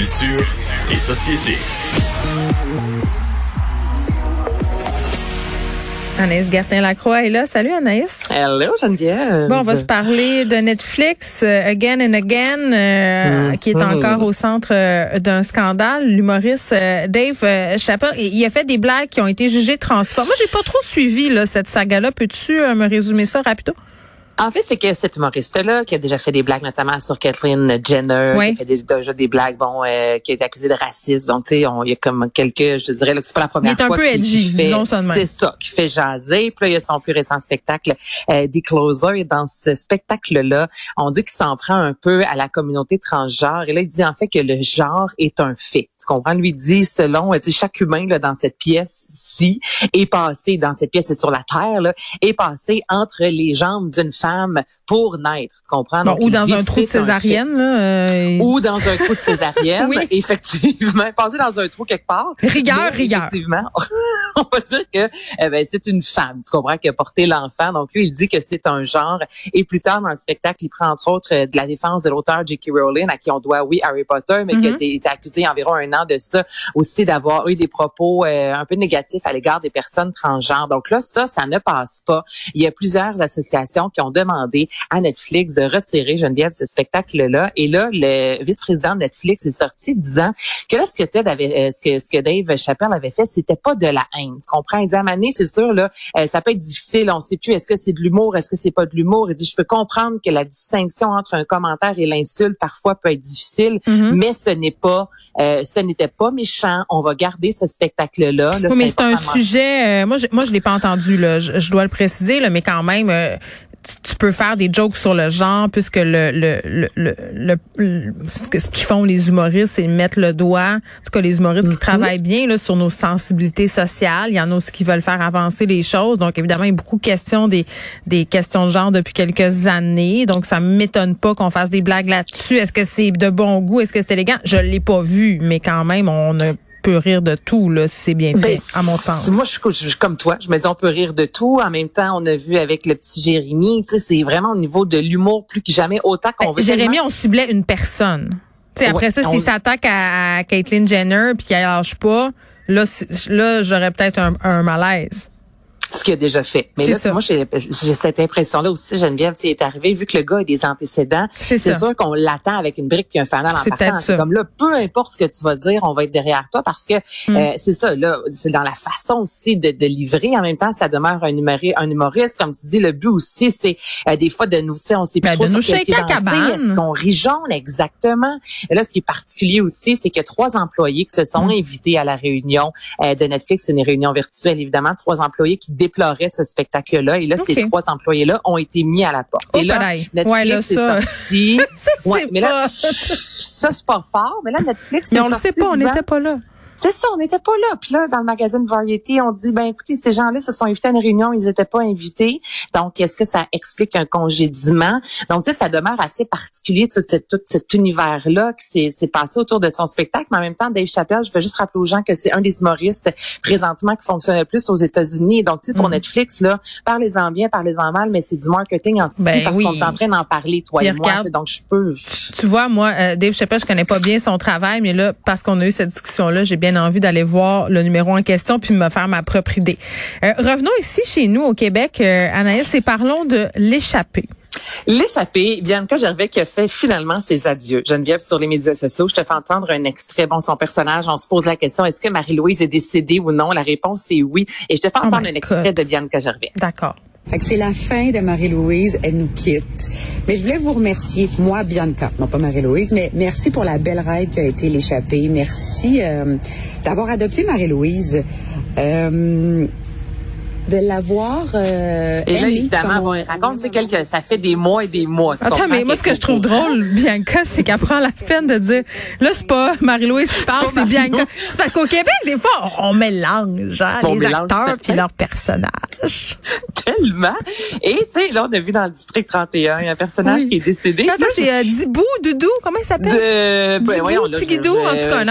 Culture et société. Anaïs Gertin-Lacroix est là. Salut Anaïs. Hello Geneviève. Bon, on va se parler de Netflix, euh, Again and Again, euh, qui est Mhm. encore au centre euh, d'un scandale. L'humoriste Dave Chappelle, il a fait des blagues qui ont été jugées transphobes. Moi, j'ai pas trop suivi là, cette saga-là. Peux-tu me résumer ça rapido? En fait, c'est que cet humoriste-là, qui a déjà fait des blagues notamment sur Kathleen Jenner, Oui. qui a fait des- déjà des blagues, bon, euh, qui a été accusé de racisme. Donc, tu sais, on- il y a comme quelques, je te dirais, là, que c'est pas la première Il est un fois peu edgy, disons. C'est ça, qui fait jaser. Puis là, il y a son plus récent spectacle, euh, des Closers. Et dans ce spectacle-là, on dit qu'il s'en prend un peu à la communauté transgenre. Et là, il dit en fait que le genre est un fait. Tu comprends? Lui dit, selon, euh, tu sais, chaque humain là, dans cette pièce-ci est passé, dans cette pièce et sur la Terre, là, est passé entre les jambes d'une femme pour naître. Tu comprends? Bon, Donc, ou dans dit, un trou de césarienne. Là, euh, Ou dans un trou de césarienne, Oui. effectivement. Passer dans un trou quelque part. Rigueur, rigueur. Effectivement, on va dire que eh ben, c'est une femme, tu comprends, qui a porté l'enfant. Donc lui, il dit que c'est un genre. Et plus tard dans le spectacle, il prend entre autres euh, de la défense de l'auteur J.K. Rowling, à qui on doit, oui, Harry Potter, mais qui a Mhm. été, accusé environ un an de ça aussi, d'avoir eu des propos euh, un peu négatifs à l'égard des personnes transgenres. Donc là, ça, ça ne passe pas. Il y a plusieurs associations qui ont demandé à Netflix de retirer Geneviève ce spectacle-là. Et là, le vice-président de Netflix est sorti disant que là, ce que Ted avait, euh, ce que ce que Dave Chappelle avait fait, c'était pas de la haine. Tu comprends? Il dit à Mané, c'est sûr là, euh, ça peut être difficile. On sait plus est-ce que c'est de l'humour, est-ce que c'est pas de l'humour? Il dit, je peux comprendre que la distinction entre un commentaire et l'insulte parfois peut être difficile, Mhm. mais ce n'est pas, euh, ce n'était pas méchant. On va garder ce spectacle-là. Là, Oui, mais c'est un sujet. euh, moi, je, moi, je l'ai pas entendu. Là, je, je dois le préciser, là, mais quand même. euh, tu, peux faire des jokes sur le genre puisque le le le le, le- ce qu'ils font les humoristes c'est mettre le doigt en tout cas les humoristes qui travaillent bien là sur nos sensibilités sociales. Il y en a aussi qui veulent faire avancer les choses. Donc évidemment il y a beaucoup de questions des des questions de genre depuis quelques années. Donc ça m'étonne pas qu'on fasse des blagues là-dessus. Est-ce que c'est de bon goût? Est-ce que c'est élégant? Je l'ai pas vu mais quand même on a peut rire de tout là si c'est bien fait Ben, à mon sens. Moi, je suis, comme toi. Je me dis, on peut rire de tout. En même temps, on a vu avec le petit Jérémy, tu sais, c'est vraiment au niveau de l'humour plus que jamais, autant qu'on veut. Ben, Jérémy, tellement- on ciblait une personne. Tu sais, après Ouais, ça, on- s'il s'attaque à, à Caitlyn Jenner puis qu'elle lâche pas, là, là, j'aurais peut-être un, un malaise. Ce qu'il a déjà fait. Mais C'est là, ça. moi, j'ai cette impression-là aussi, Geneviève, tu est arrivé, vu que le gars a des antécédents, C'est sûr qu'on l'attend avec une brique puis un fanal en C'est partant. ça. Comme là, peu importe ce que tu vas dire, on va être derrière toi parce que Hmm. euh, c'est ça, là, c'est dans la façon aussi de, de livrer. En même temps, ça demeure un, humori- un humoriste. Comme tu dis, le but aussi, c'est euh, des fois de nous, tu sais, on sait plus Ben, trop sur quel pied. Est-ce qu'on rit jaune? Exactement? Et là, ce qui est particulier aussi, c'est que trois employés qui se sont Hmm. invités à la réunion euh, de Netflix, c'est une réunion virtuelle, évidemment, trois employés qui déploraient ce spectacle-là. Et là, ces trois employés-là ont été mis à la porte. Oh, Et là, pareil. Netflix Ouais, là, est ça- sorti. Ça, Ouais, mais là, ça, c'est pas fort. Mais là, Netflix Mais est on le sait pas, on n'était pas là. C'est ça, on n'était pas là. Puis là, dans le magazine Variety, on dit, ben écoutez, ces gens-là se sont invités à une réunion, ils n'étaient pas invités. Donc, est-ce que ça explique un congédiement? Donc, tu sais, ça demeure assez particulier, tout, cet- tout cet univers-là qui s'est- passé autour de son spectacle. Mais en même temps, Dave Chappelle, je veux juste rappeler aux gens que c'est un des humoristes présentement qui fonctionne le plus aux États-Unis. Donc, tu sais, pour Mhm. Netflix, là, parlez-en bien, parlez-en mal, mais c'est du marketing anti Ben parce oui. qu'on est en train d'en parler, toi Puis et regarde- Donc, je peux... Tu vois, moi, euh, Dave Chappelle, je connais pas bien son travail, mais là, parce qu'on a eu cette discussion-là, j'ai bien envie d'aller voir le numéro en question puis me faire ma propre idée. Euh, revenons ici chez nous au Québec, euh, Anaïs, et parlons de l'échappée. L'échappée, Bianca Gervais qui a fait finalement ses adieux. Geneviève sur les médias sociaux, je te fais entendre un extrait. Bon, son personnage, on se pose la question, est-ce que Marie-Louise est décédée ou non? La réponse est oui. Et je te fais Oh entendre un extrait de Bianca Gervais. D'accord. Fait que c'est la fin de Marie-Louise, elle nous quitte. Mais je voulais vous remercier, moi, Bianca, non pas Marie-Louise, mais merci pour la belle ride qui a été l'échappée. Merci euh, d'avoir adopté Marie-Louise. Euh, de l'avoir euh, Et là, évidemment, bon, raconte, tu sais, ça fait des mois et des mois. tu Attends, mais moi, ce que je trouve drôle, Bianca, c'est qu'elle prend la peine de dire, là, c'est pas Marie-Louise qui parle, pas c'est Bianca. C'est parce qu'au Québec, des fois, on, on mélange hein, On les mélange acteurs puis leurs personnages. Tellement. Et, tu sais, là, on a vu dans le district 31, il y a un personnage Oui. qui est décédé. Attends, c'est euh, Dibou, Doudou, comment il s'appelle? de, ben, Dibou, voyons, là, je- Tigidou, en tout cas, un